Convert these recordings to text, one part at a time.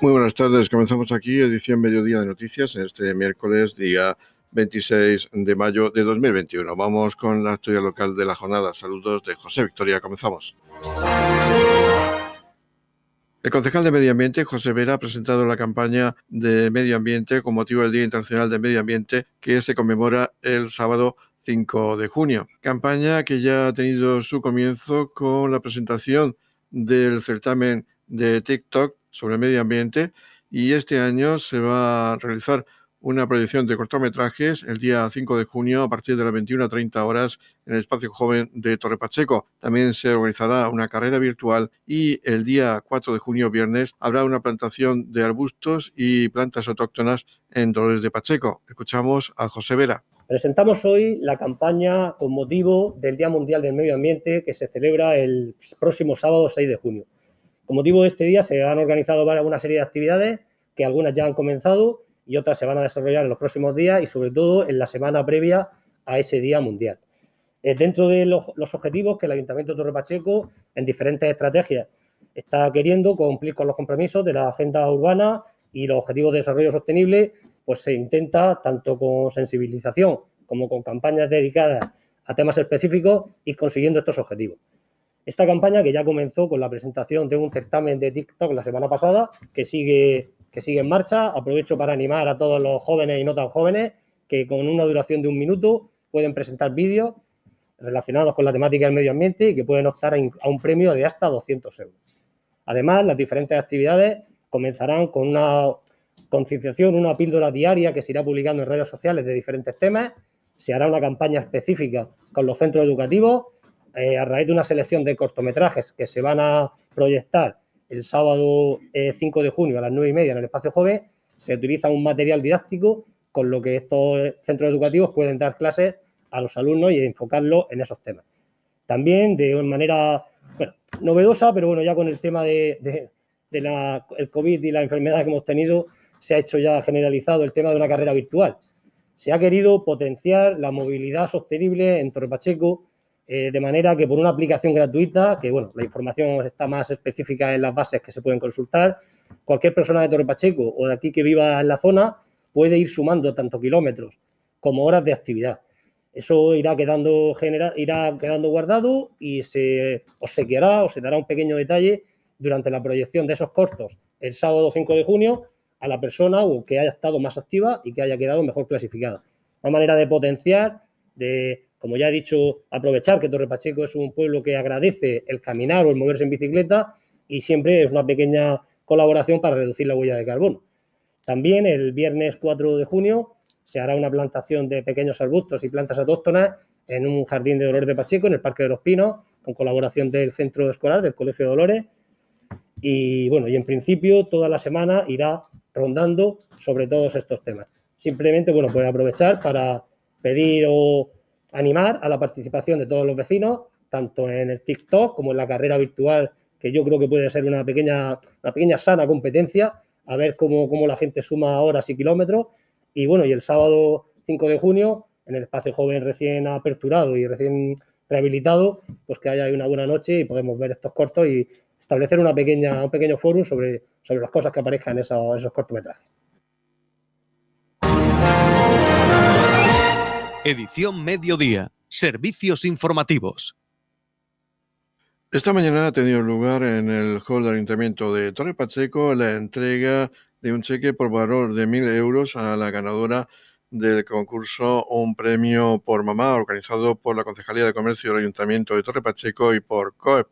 Muy buenas tardes, comenzamos aquí edición Mediodía de Noticias en este miércoles día 26 de mayo de 2021. Vamos con la historia local de la jornada. Saludos de José Victoria, comenzamos. El concejal de Medio Ambiente, José Vera, ha presentado la campaña de Medio Ambiente con motivo del Día Internacional de Medio Ambiente que se conmemora el sábado 5 de junio. Campaña que ya ha tenido su comienzo con la presentación del certamen de TikTok sobre medio ambiente y este año se va a realizar una proyección de cortometrajes el día 5 de junio a partir de las 21.30 horas en el espacio joven de Torre Pacheco. También se organizará una carrera virtual y el día 4 de junio, viernes, habrá una plantación de arbustos y plantas autóctonas en Dolores de Pacheco. Escuchamos a José Vera. Presentamos hoy la campaña con motivo del Día Mundial del Medio Ambiente que se celebra el próximo sábado 6 de junio. Con motivo de este día se han organizado una serie de actividades que algunas ya han comenzado y otras se van a desarrollar en los próximos días y sobre todo en la semana previa a ese Día Mundial. Eh, dentro de los, objetivos que el Ayuntamiento de Torre Pacheco, en diferentes estrategias, está queriendo cumplir con los compromisos de la agenda urbana y los objetivos de desarrollo sostenible, pues se intenta tanto con sensibilización como con campañas dedicadas a temas específicos y consiguiendo estos objetivos. Esta campaña que ya comenzó con la presentación de un certamen de TikTok la semana pasada, que sigue, que sigue en marcha. Aprovecho para animar a todos los jóvenes y no tan jóvenes que con una duración de un minuto pueden presentar vídeos relacionados con la temática del medio ambiente y que pueden optar a un premio de hasta 200 euros. Además, las diferentes actividades comenzarán con una concienciación, una píldora diaria que se irá publicando en redes sociales de diferentes temas. Se hará una campaña específica con los centros educativos eh, a raíz de una selección de cortometrajes que se van a proyectar el sábado 5 eh, de junio a las 9 y media en el espacio joven, se utiliza un material didáctico con lo que estos centros educativos pueden dar clases a los alumnos y enfocarlo en esos temas. También de manera novedosa, pero bueno, ya con el tema de, el COVID y la enfermedad que hemos tenido, se ha hecho ya generalizado el tema de una carrera virtual. Se ha querido potenciar la movilidad sostenible en Torre Pacheco eh, de manera que por una aplicación gratuita, que bueno, la información está más específica en las bases que se pueden consultar, cualquier persona de Torre Pacheco o de aquí que viva en la zona puede ir sumando tanto kilómetros como horas de actividad. Eso irá quedando, genera, irá quedando guardado y se obsequiará o se dará un pequeño detalle durante la proyección de esos cortos el sábado 5 de junio a la persona o que haya estado más activa y que haya quedado mejor clasificada. Una manera de potenciar, de como ya he dicho, aprovechar que Torre Pacheco es un pueblo que agradece el caminar o el moverse en bicicleta y siempre es una pequeña colaboración para reducir la huella de carbono. También el viernes 4 de junio se hará una plantación de pequeños arbustos y plantas autóctonas en un jardín de Dolores de Pacheco, en el Parque de los Pinos, con colaboración del centro escolar del Colegio de Dolores. Y bueno, y en principio toda la semana irá rondando sobre todos estos temas. Simplemente, bueno, puede aprovechar para pedir o animar a la participación de todos los vecinos, tanto en el TikTok como en la carrera virtual, que yo creo que puede ser una pequeña, una pequeña sana competencia, a ver cómo, cómo la gente suma horas y kilómetros. Y bueno, y el sábado 5 de junio, en el espacio joven recién aperturado y recién rehabilitado, pues que haya una buena noche y podemos ver estos cortos y establecer una pequeña, un pequeño foro sobre, sobre las cosas que aparezcan en esos cortometrajes. Edición Mediodía. Servicios informativos. Esta mañana ha tenido lugar en el hall del Ayuntamiento de Torre Pacheco la entrega de un cheque por valor de mil euros a la ganadora del concurso Un Premio por Mamá, organizado por la Concejalía de Comercio del Ayuntamiento de Torre Pacheco y por COEP.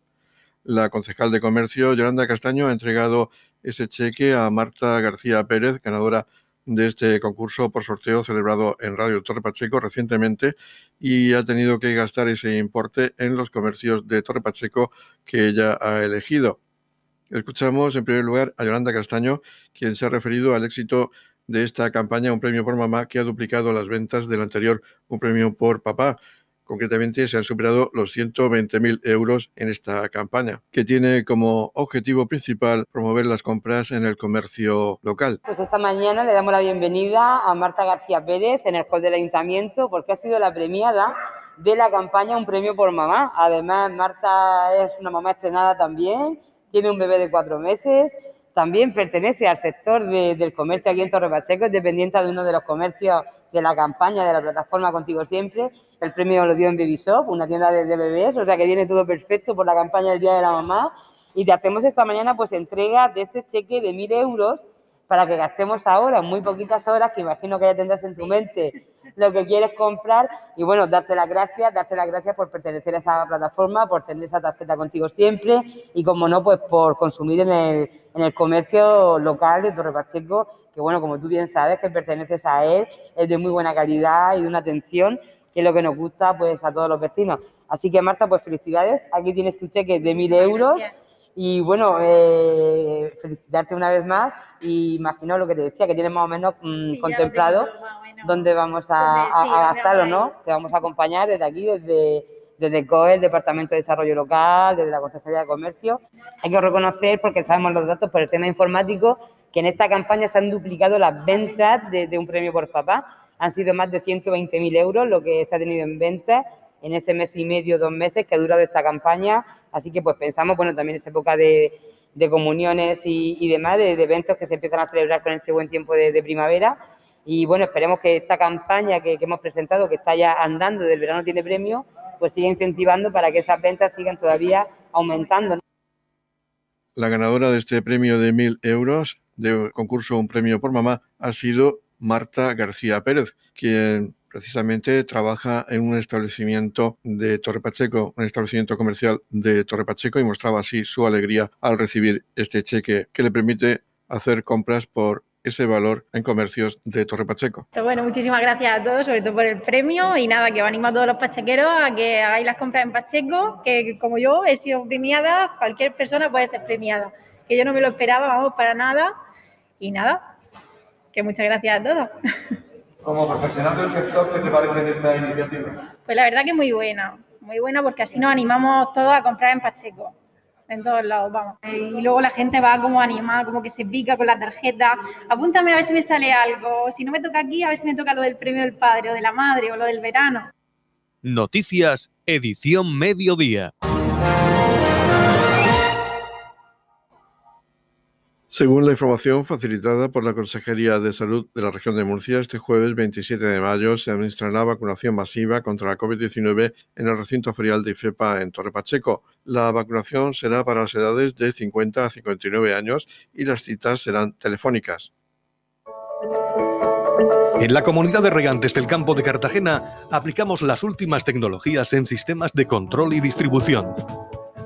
La concejal de Comercio, Yolanda Castaño, ha entregado ese cheque a Marta García Pérez, ganadora de este concurso por sorteo celebrado en Radio Torre Pacheco recientemente y ha tenido que gastar ese importe en los comercios de Torre Pacheco que ella ha elegido. Escuchamos en primer lugar a Yolanda Castaño, quien se ha referido al éxito de esta campaña Un Premio por Mamá que ha duplicado las ventas del anterior Un Premio por Papá Concretamente, se han superado los 120.000 euros en esta campaña, que tiene como objetivo principal promover las compras en el comercio local. Pues esta mañana le damos la bienvenida a Marta García Pérez en el hall del Ayuntamiento porque ha sido la premiada de la campaña Un Premio por Mamá. Además, Marta es una mamá estrenada también, tiene un bebé de cuatro meses, también pertenece al sector del comercio aquí en Torre Pacheco, es dependiente de uno de los comercios de la campaña de la plataforma Contigo Siempre. El premio lo dio en Baby Shop, una tienda de, bebés, o sea que viene todo perfecto por la campaña del Día de la Mamá. Y te hacemos esta mañana pues entrega de este cheque de mil euros para que gastemos ahora, muy poquitas horas, que imagino que ya tendrás en tu mente lo que quieres comprar y bueno, darte las gracias, darte las gracias por pertenecer a esa plataforma, por tener esa tarjeta contigo siempre y como no, pues por consumir en el, en el comercio local de Torre Pacheco, que bueno, como tú bien sabes, que perteneces a él, es de muy buena calidad y de una atención, que es lo que nos gusta pues a todos los vecinos. Así que Marta, pues felicidades, aquí tienes tu cheque de mil euros. Y bueno, eh, felicitarte una vez más y imagino lo que te decía, que tienes más o menos mm, contemplado dónde vamos a, gastarlo, ¿no? Te vamos a acompañar desde aquí, desde, desde COE, el Departamento de Desarrollo Local, desde la Consejería de Comercio. Hay que reconocer, porque sabemos los datos por el tema informático, que en esta campaña se han duplicado las ventas de, un premio por papá. Han sido más de 120.000 euros lo que se ha tenido en ventas en ese mes y medio, dos meses que ha durado esta campaña. Así que pues pensamos, bueno, también es época de, comuniones y, demás, de, eventos que se empiezan a celebrar con este buen tiempo de, primavera. Y bueno, esperemos que esta campaña que, hemos presentado, que está ya andando del verano tiene premio, pues siga incentivando para que esas ventas sigan todavía aumentando. La ganadora de este premio de mil euros de concurso Un Premio por Mamá ha sido Marta García Pérez, quien precisamente trabaja en un establecimiento de Torre Pacheco, un establecimiento comercial de Torre Pacheco y mostraba así su alegría al recibir este cheque que le permite hacer compras por ese valor en comercios de Torre Pacheco. Pues bueno, muchísimas gracias a todos, sobre todo por el premio y nada, que os animo a todos los pachequeros a que hagáis las compras en Pacheco, que como yo he sido premiada, cualquier persona puede ser premiada, que yo no me lo esperaba, vamos, para nada y nada, que muchas gracias a todos. Como profesional del sector, ¿qué te parece de esta iniciativa? Pues la verdad que muy buena, muy buena porque así nos animamos todos a comprar en Pacheco, en todos lados, vamos. Y luego la gente va como animada, como que se pica con la tarjeta. Apúntame a ver si me sale algo. Si no me toca aquí, a ver si me toca lo del premio del padre o de la madre o lo del verano. Noticias, edición mediodía. Según la información facilitada por la Consejería de Salud de la región de Murcia, este jueves 27 de mayo se administrará vacunación masiva contra la COVID-19 en el recinto ferial de IFEPA en Torre Pacheco. La vacunación será para las edades de 50 a 59 años y las citas serán telefónicas. En la comunidad de regantes del campo de Cartagena aplicamos las últimas tecnologías en sistemas de control y distribución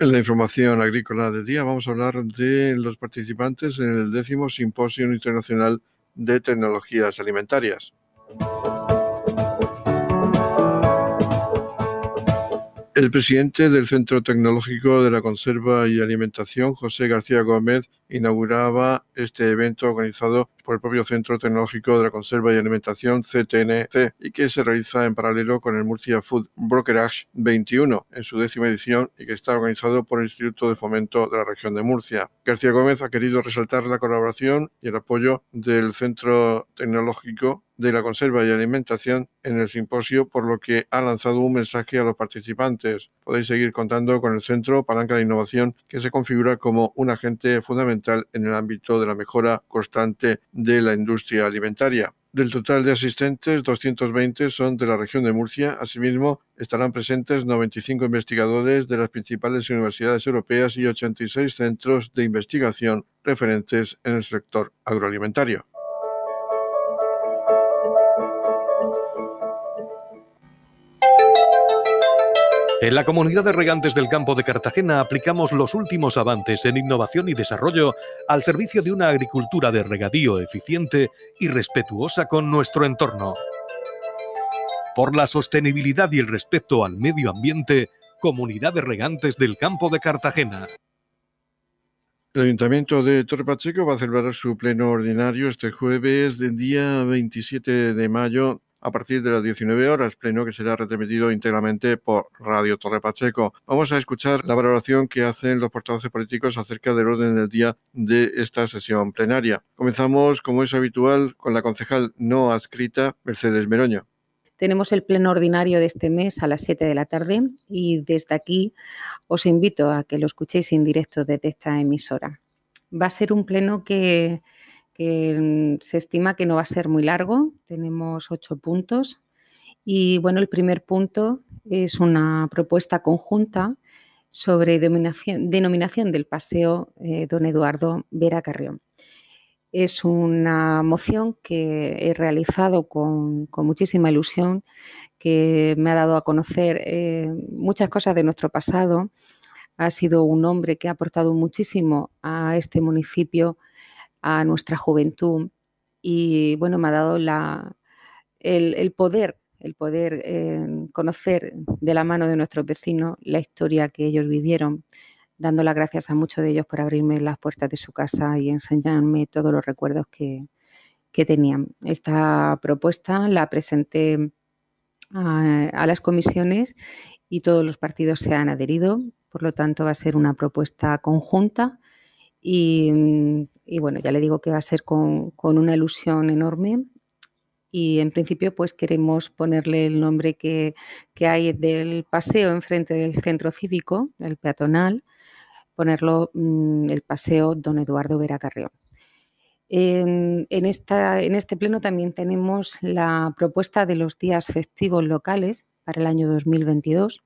En la información agrícola del día vamos a hablar de los participantes en el décimo Simposio Internacional de Tecnologías Alimentarias. El presidente del Centro Tecnológico de la Conserva y Alimentación, José García Gómez, inauguraba este evento organizado por el propio Centro Tecnológico de la Conserva y Alimentación, CTNC, y que se realiza en paralelo con el Murcia Food Brokerage 21 en su décima edición y que está organizado por el Instituto de Fomento de la región de Murcia. García Gómez ha querido resaltar la colaboración y el apoyo del Centro Tecnológico de la Conserva y Alimentación en el simposio, por lo que ha lanzado un mensaje a los participantes. Podéis seguir contando con el Centro Palanca de Innovación, que se configura como un agente fundamental en el ámbito de la mejora constante de la industria alimentaria. Del total de asistentes, 220 son de la región de Murcia. Asimismo, estarán presentes 95 investigadores de las principales universidades europeas y 86 centros de investigación referentes en el sector agroalimentario. En la comunidad de regantes del campo de Cartagena aplicamos los últimos avances en innovación y desarrollo al servicio de una agricultura de regadío eficiente y respetuosa con nuestro entorno. Por la sostenibilidad y el respeto al medio ambiente, Comunidad de Regantes del Campo de Cartagena. El Ayuntamiento de Torre Pacheco va a celebrar su pleno ordinario este jueves del día 27 de mayo a partir de las 19 horas, pleno que será retransmitido íntegramente por Radio Torre Pacheco. Vamos a escuchar la valoración que hacen los portavoces políticos acerca del orden del día de esta sesión plenaria. Comenzamos, como es habitual, con la concejal no adscrita, Mercedes Meroño. Tenemos el pleno ordinario de este mes a las 7 de la tarde y desde aquí os invito a que lo escuchéis en directo desde esta emisora. Va a ser un pleno que, que se estima que no va a ser muy largo, tenemos ocho puntos y bueno, el primer punto es una propuesta conjunta sobre denominación, denominación del paseo eh, Don Eduardo Vera Carrión. Es una moción que he realizado con, muchísima ilusión, que me ha dado a conocer eh, muchas cosas de nuestro pasado. Ha sido un hombre que ha aportado muchísimo a este municipio, a nuestra juventud y bueno, me ha dado la, el, poder, el poder eh, conocer de la mano de nuestros vecinos la historia que ellos vivieron dando las gracias a muchos de ellos por abrirme las puertas de su casa y enseñarme todos los recuerdos que, tenían. Esta propuesta la presenté a, las comisiones y todos los partidos se han adherido, por lo tanto va a ser una propuesta conjunta y, bueno, ya le digo que va a ser con, una ilusión enorme y en principio pues queremos ponerle el nombre que, que hay del paseo enfrente del centro cívico, el peatonal, ponerlo mm, el paseo Don Eduardo Vera Carrión. En, esta, en este pleno también tenemos la propuesta de los días festivos locales para el año 2022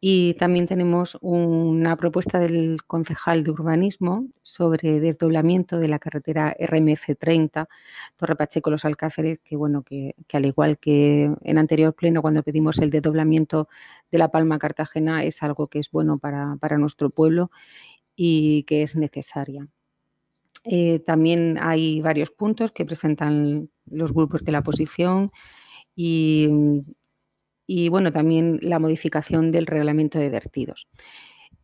y también tenemos una propuesta del concejal de urbanismo sobre desdoblamiento de la carretera RMF 30, Torre Pacheco Los Alcáceres, que bueno, que, al igual que en anterior pleno cuando pedimos el desdoblamiento de la Palma Cartagena, es algo que es bueno para, nuestro pueblo y que es necesaria. Eh, también hay varios puntos que presentan los grupos de la oposición y y bueno, también la modificación del reglamento de vertidos.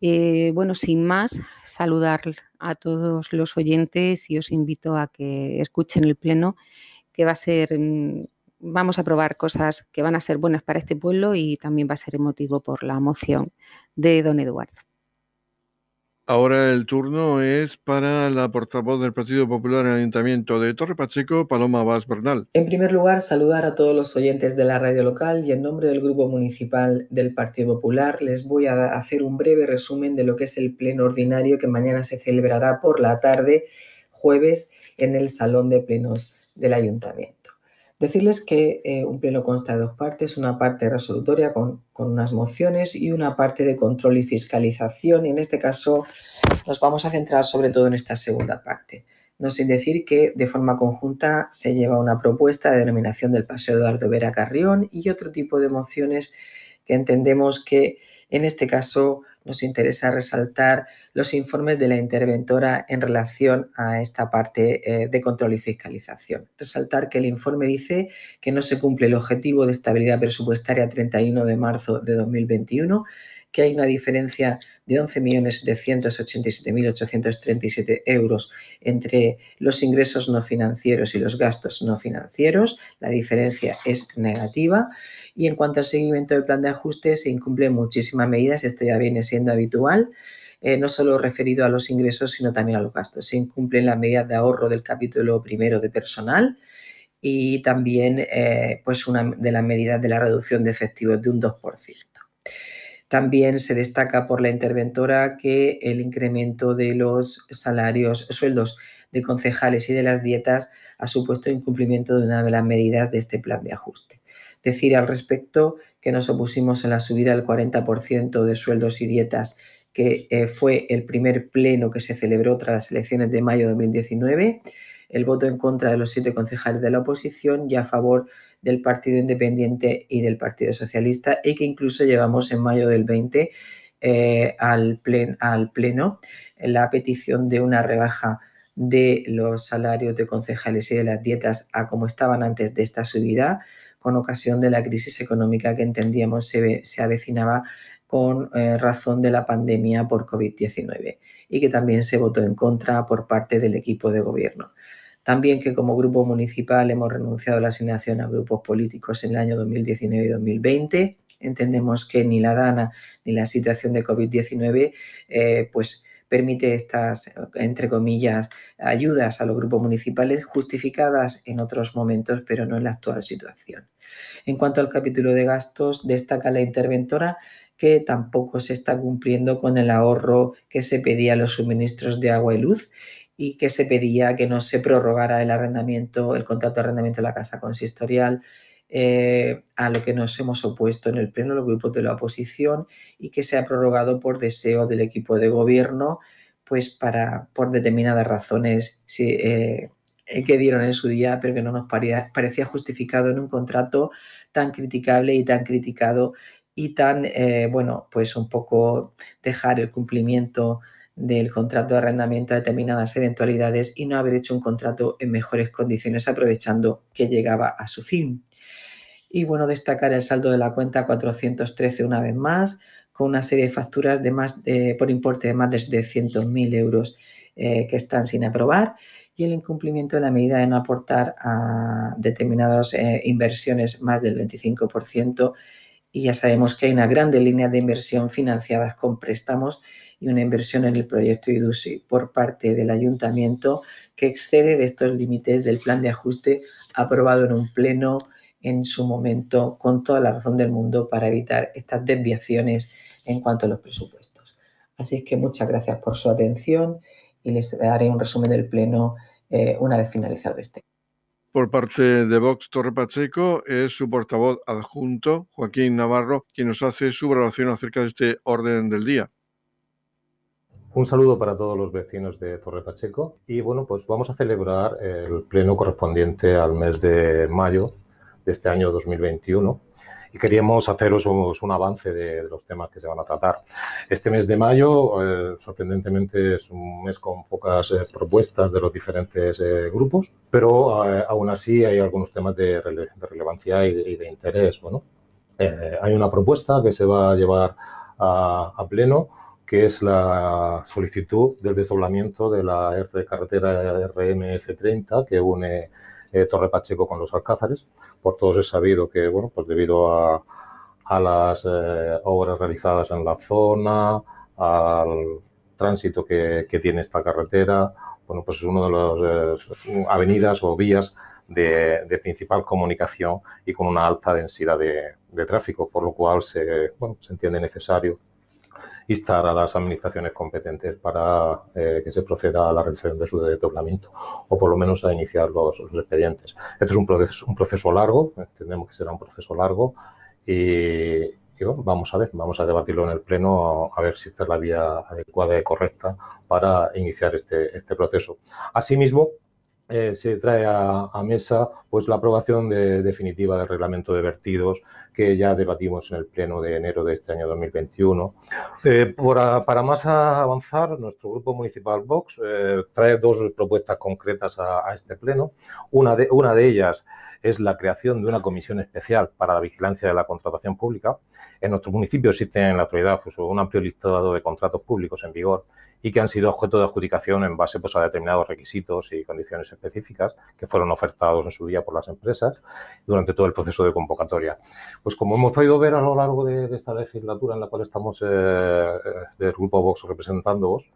Eh, bueno, sin más, saludar a todos los oyentes y os invito a que escuchen el pleno, que va a ser, mm, vamos a probar cosas que van a ser buenas para este pueblo y también va a ser emotivo por la moción de don Eduardo. Ahora el turno es para la portavoz del Partido Popular en el Ayuntamiento de Torre Pacheco, Paloma Vaz Bernal. En primer lugar, saludar a todos los oyentes de la radio local y en nombre del Grupo Municipal del Partido Popular les voy a hacer un breve resumen de lo que es el pleno ordinario que mañana se celebrará por la tarde, jueves, en el Salón de Plenos del Ayuntamiento. Decirles que eh, un pleno consta de dos partes, una parte resolutoria con, unas mociones y una parte de control y fiscalización. Y en este caso nos vamos a centrar sobre todo en esta segunda parte. No sin decir que de forma conjunta se lleva una propuesta de denominación del Paseo Eduardo Vera Carrión y otro tipo de mociones que entendemos que en este caso nos interesa resaltar los informes de la interventora en relación a esta parte eh, de control y fiscalización. Resaltar que el informe dice que no se cumple el objetivo de estabilidad presupuestaria 31 de marzo de 2021 que hay una diferencia de 11.787.837 euros entre los ingresos no financieros y los gastos no financieros. La diferencia es negativa. Y en cuanto al seguimiento del plan de ajuste, se incumplen muchísimas medidas. Esto ya viene siendo habitual. Eh, no solo referido a los ingresos, sino también a los gastos. Se incumplen las medidas de ahorro del capítulo primero de personal y también eh, pues una de las medidas de la reducción de efectivos de un 2%. También se destaca por la interventora que el incremento de los salarios, sueldos de concejales y de las dietas ha supuesto incumplimiento de una de las medidas de este plan de ajuste. Decir al respecto que nos opusimos a la subida del 40% de sueldos y dietas que eh, fue el primer pleno que se celebró tras las elecciones de mayo de 2019, el voto en contra de los siete concejales de la oposición y a favor del Partido Independiente y del Partido Socialista y que incluso llevamos en mayo del 20 eh, al, al Pleno la petición de una rebaja de los salarios de concejales y de las dietas a como estaban antes de esta subida, con ocasión de la crisis económica que entendíamos se, se avecinaba con eh, razón de la pandemia por COVID-19 y que también se votó en contra por parte del equipo de gobierno. También que como grupo municipal hemos renunciado a la asignación a grupos políticos en el año 2019 y 2020. Entendemos que ni la DANA ni la situación de COVID-19 eh, pues permite estas, entre comillas, ayudas a los grupos municipales justificadas en otros momentos, pero no en la actual situación. En cuanto al capítulo de gastos, destaca la interventora que tampoco se está cumpliendo con el ahorro que se pedía a los suministros de agua y luz y que se pedía que no se prorrogara el arrendamiento, el contrato de arrendamiento de la casa consistorial, eh, a lo que nos hemos opuesto en el pleno los grupos de la oposición y que se ha prorrogado por deseo del equipo de gobierno, pues para por determinadas razones eh, que dieron en su día, pero que no nos parecía justificado en un contrato tan criticable y tan criticado y tan, eh, bueno, pues un poco dejar el cumplimiento del contrato de arrendamiento a determinadas eventualidades y no haber hecho un contrato en mejores condiciones aprovechando que llegaba a su fin. Y bueno, destacar el saldo de la cuenta 413 una vez más, con una serie de facturas de más, por importe de más de 700.000 euros eh, que están sin aprobar y el incumplimiento de la medida de no aportar a determinadas eh, inversiones más del 25% y ya sabemos que hay una grande línea de inversión financiadas con préstamos y una inversión en el proyecto IDUSI por parte del ayuntamiento que excede de estos límites del plan de ajuste aprobado en un pleno en su momento con toda la razón del mundo para evitar estas desviaciones en cuanto a los presupuestos. Así es que muchas gracias por su atención y les daré un resumen del pleno eh, una vez finalizado este. Por parte de Vox Torre Pacheco es su portavoz adjunto, Joaquín Navarro, quien nos hace su valoración acerca de este orden del día. Un saludo para todos los vecinos de Torre Pacheco y bueno, pues vamos a celebrar el pleno correspondiente al mes de mayo de este año 2021 y queríamos haceros un, avance de, los temas que se van a tratar. Este mes de mayo, eh, sorprendentemente, es un mes con pocas eh, propuestas de los diferentes eh, grupos, pero aún así hay algunos temas de, relevancia y de, interés. Bueno, hay una propuesta que se va a llevar a, pleno, que es la solicitud del desdoblamiento de la R carretera RMF30 que une Torre Pacheco con los Alcázares por todos es sabido que, bueno, pues debido a, las eh, obras realizadas en la zona, al tránsito que, tiene esta carretera, bueno, pues es una de las eh, avenidas o vías de, principal comunicación y con una alta densidad de, tráfico, por lo cual se, se entiende necesario instar a las administraciones competentes para eh, que se proceda a la realización de su desdoblamiento o por lo menos a iniciar los, expedientes. Esto es un proceso, un proceso largo, entendemos que será un proceso largo y, vamos a ver, vamos a debatirlo en el Pleno a ver si esta es la vía adecuada y correcta para iniciar este, este proceso. Asimismo, eh, se trae a, mesa pues la aprobación definitiva del reglamento de vertidos que ya debatimos en el pleno de enero de este año 2021. Eh, para más avanzar, nuestro grupo municipal Vox eh, trae dos propuestas concretas a, este pleno. Una de, una de ellas es la creación de una comisión especial para la vigilancia de la contratación pública. En nuestro municipio existe en la actualidad pues, un amplio listado de contratos públicos en vigor y que han sido objeto de adjudicación en base pues, a determinados requisitos y condiciones específicas que fueron ofertados en su día por las empresas durante todo el proceso de convocatoria. Pues como hemos podido ver a lo largo de, esta legislatura en la cual estamos eh, eh, del Grupo Vox representándoos,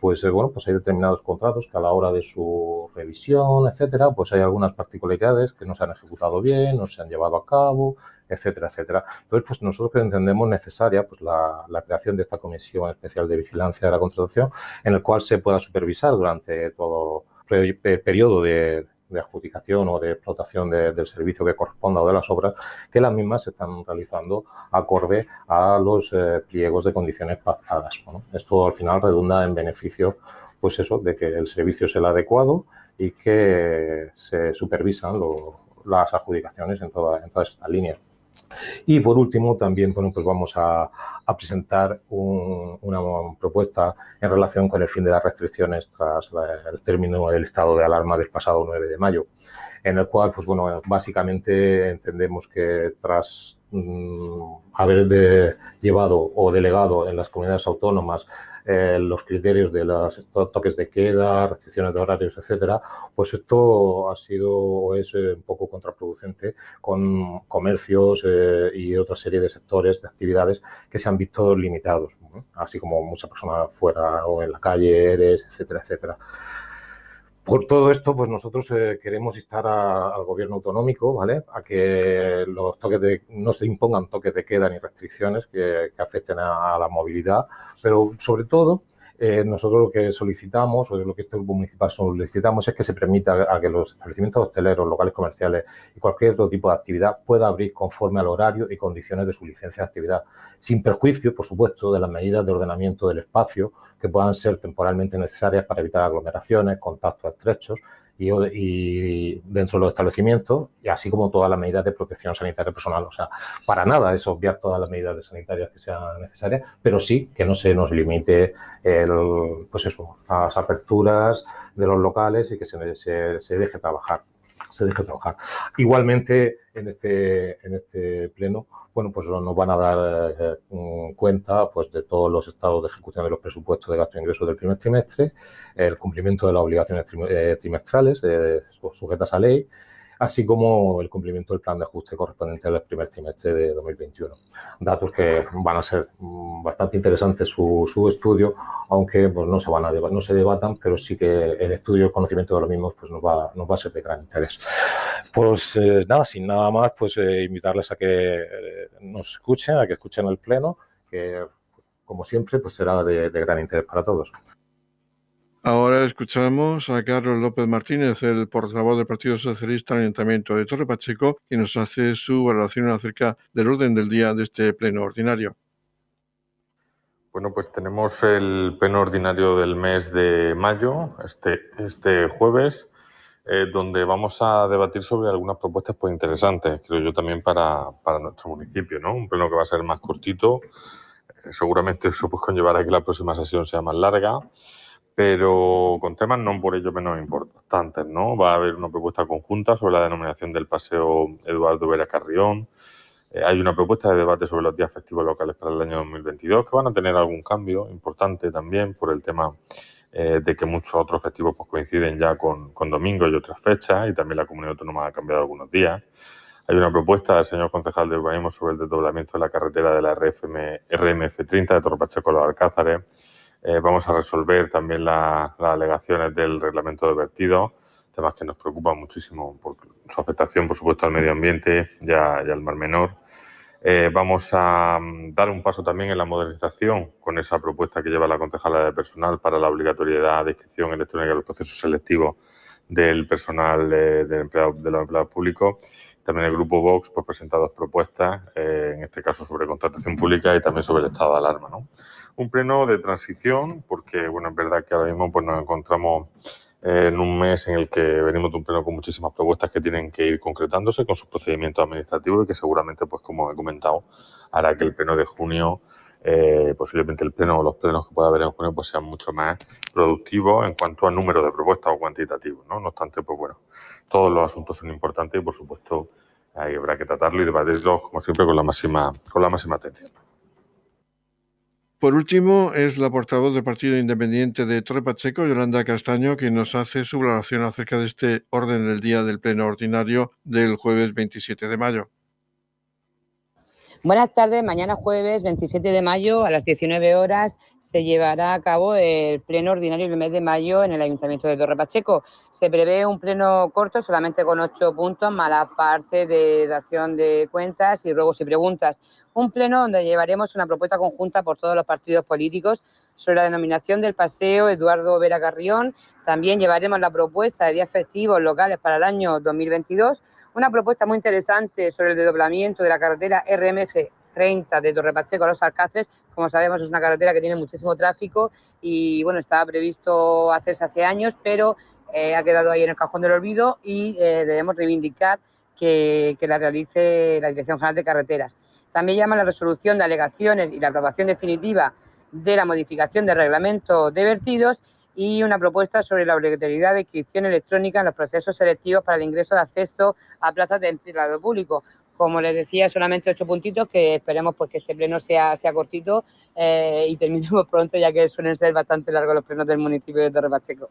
pues eh, bueno, pues hay determinados contratos que a la hora de su revisión, etcétera, pues hay algunas particularidades que no se han ejecutado bien, no se han llevado a cabo, etcétera, etcétera. Entonces, pues nosotros entendemos necesaria pues, la, creación de esta comisión especial de vigilancia de la contratación, en el cual se pueda supervisar durante todo el periodo de, adjudicación o de explotación del servicio que corresponda o de las obras, que las mismas se están realizando acorde a los eh, pliegos de condiciones pactadas. Esto al final redunda en beneficio pues eso, de que el servicio sea el adecuado y que se supervisan las adjudicaciones en, toda, en todas estas líneas. Y por último, también bueno, pues vamos a, presentar una propuesta en relación con el fin de las restricciones tras el término del estado de alarma del pasado 9 de mayo, en el cual, pues bueno, básicamente entendemos que tras mm, haber llevado o delegado en las comunidades autónomas eh, los criterios de los toques de queda, restricciones de horarios, etcétera, pues esto ha sido o es eh, un poco contraproducente con comercios eh, y otra serie de sectores, de actividades que se han visto limitados, así como muchas personas fuera o en la calle, etcétera, etcétera. Por todo esto, pues nosotros eh, queremos instar al gobierno autonómico, ¿vale? A que los toques de, no se impongan toques de queda ni restricciones que, afecten a, la movilidad, pero sobre todo eh, nosotros lo que solicitamos, o lo que este grupo municipal solicitamos, es que se permita a que los establecimientos hosteleros, locales comerciales y cualquier otro tipo de actividad pueda abrir conforme al horario y condiciones de su licencia de actividad, sin perjuicio, por supuesto, de las medidas de ordenamiento del espacio que puedan ser temporalmente necesarias para evitar aglomeraciones, contactos estrechos y, dentro de los establecimientos, y así como todas las medidas de protección sanitaria personal. O sea, para nada es obviar todas las medidas sanitarias que sean necesarias, pero sí que no se nos limite el, pues eso, las aperturas de los locales y que se, se, deje trabajar se deje trabajar. Igualmente, en este, en este pleno, bueno, pues nos van a dar eh, cuenta pues, de todos los estados de ejecución de los presupuestos de gasto e ingresos del primer trimestre, el cumplimiento de las obligaciones eh, trimestrales eh, sujetas a ley, así como el cumplimiento del plan de ajuste correspondiente al primer trimestre de 2021. Datos que van a ser mm, bastante interesantes su, su estudio, aunque pues, no se van a no se debatan, pero sí que el estudio y el conocimiento de los mismos pues, nos, va, nos va a ser de gran interés. Pues eh, nada, sin nada más, pues eh, invitarles a que eh, nos escuchen, a que escuchen el pleno, que como siempre pues será de gran interés para todos. Ahora escuchamos a Carlos López Martínez, el portavoz del Partido Socialista en el Ayuntamiento de Torre Pacheco, que nos hace su valoración acerca del orden del día de este pleno ordinario. Bueno, pues tenemos el pleno ordinario del mes de mayo, este, este jueves, eh, donde vamos a debatir sobre algunas propuestas pues, interesantes, creo yo también para, nuestro municipio, ¿no? Un pleno que va a ser más cortito, eh, seguramente eso pues conllevará que la próxima sesión sea más larga pero con temas no por ello menos importantes, ¿no? Va a haber una propuesta conjunta sobre la denominación del paseo Eduardo Vera Carrión. Eh, hay una propuesta de debate sobre los días festivos locales para el año 2022 que van a tener algún cambio importante también por el tema eh, de que muchos otros festivos pues, coinciden ya con, con domingos y otras fechas y también la comunidad autónoma ha cambiado algunos días. Hay una propuesta del señor concejal de urbanismo sobre el desdoblamiento de la carretera de la RFM, RMF30 de Torrepacheco a los Alcázares eh, vamos a resolver también las alegaciones del reglamento de vertido, temas que nos preocupan muchísimo por su afectación, por supuesto, al medio ambiente y, al mar menor. Eh, vamos a mm, dar un paso también en la modernización con esa propuesta que lleva la concejala de personal para la obligatoriedad de inscripción electrónica en los procesos selectivos del personal eh, de, de los empleados públicos. También el grupo Vox pues, presenta dos propuestas, en este caso sobre contratación pública y también sobre el estado de alarma. ¿no? Un pleno de transición, porque bueno, es verdad que ahora mismo pues, nos encontramos eh, en un mes en el que venimos de un pleno con muchísimas propuestas que tienen que ir concretándose con sus procedimientos administrativos y que seguramente, pues como he comentado, hará que el pleno de junio, eh, posiblemente el pleno o los plenos que pueda haber en junio, pues sean mucho más productivos en cuanto a número de propuestas o cuantitativos, ¿no? No obstante, pues bueno, todos los asuntos son importantes y por supuesto ahí habrá que tratarlo y debatirlos como siempre con la máxima, con la máxima atención. Por último, es la portavoz del Partido Independiente de Torre Pacheco, Yolanda Castaño, quien nos hace su valoración acerca de este orden del día del Pleno Ordinario del jueves 27 de mayo. Buenas tardes. Mañana jueves 27 de mayo a las 19 horas se llevará a cabo el pleno ordinario del mes de mayo en el Ayuntamiento de Torre Pacheco. Se prevé un pleno corto solamente con ocho puntos, más la parte de acción de cuentas y ruegos y preguntas. Un pleno donde llevaremos una propuesta conjunta por todos los partidos políticos sobre la denominación del paseo Eduardo Vera Carrión. También llevaremos la propuesta de días festivos locales para el año 2022 una propuesta muy interesante sobre el desdoblamiento de la carretera RMF 30 de Torre Pacheco a los Alcáceres. Como sabemos, es una carretera que tiene muchísimo tráfico y bueno, estaba previsto hacerse hace años, pero eh, ha quedado ahí en el cajón del olvido y eh, debemos reivindicar que, la realice la Dirección General de Carreteras. También llama la resolución de alegaciones y la aprobación definitiva de la modificación del reglamento de vertidos y una propuesta sobre la obligatoriedad de inscripción electrónica en los procesos selectivos para el ingreso de acceso a plazas de empleado público. Como les decía, solamente ocho puntitos que esperemos pues que este pleno sea, sea cortito eh, y terminemos pronto, ya que suelen ser bastante largos los plenos del municipio de Torre Pacheco.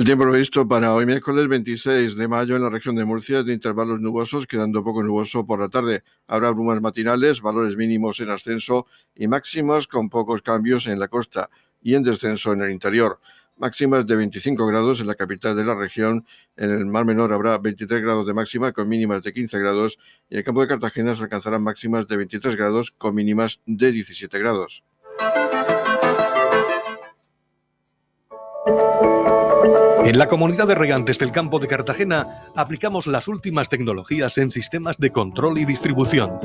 El tiempo previsto para hoy miércoles 26 de mayo en la región de Murcia es de intervalos nubosos, quedando poco nuboso por la tarde. Habrá brumas matinales, valores mínimos en ascenso y máximos con pocos cambios en la costa y en descenso en el interior. Máximas de 25 grados en la capital de la región. En el Mar Menor habrá 23 grados de máxima con mínimas de 15 grados y en el campo de Cartagena se alcanzarán máximas de 23 grados con mínimas de 17 grados. En la comunidad de regantes del campo de Cartagena aplicamos las últimas tecnologías en sistemas de control y distribución,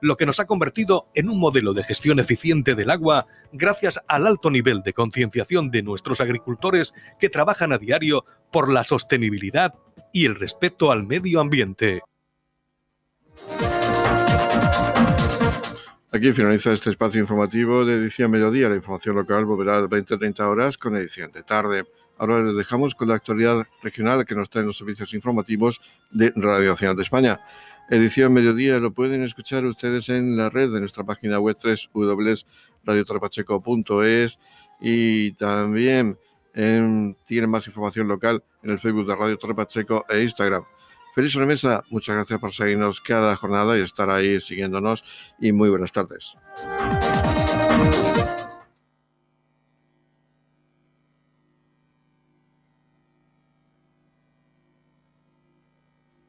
lo que nos ha convertido en un modelo de gestión eficiente del agua gracias al alto nivel de concienciación de nuestros agricultores que trabajan a diario por la sostenibilidad y el respeto al medio ambiente. Aquí finaliza este espacio informativo de edición mediodía. La información local volverá a las 20-30 horas con edición de tarde. Ahora les dejamos con la actualidad regional que nos traen los servicios informativos de Radio Nacional de España. Edición Mediodía lo pueden escuchar ustedes en la red de nuestra página web www.radiotorrepacheco.es y también tienen más información local en el Facebook de Radio Torre Pacheco e Instagram. Feliz mesa, muchas gracias por seguirnos cada jornada y estar ahí siguiéndonos y muy buenas tardes.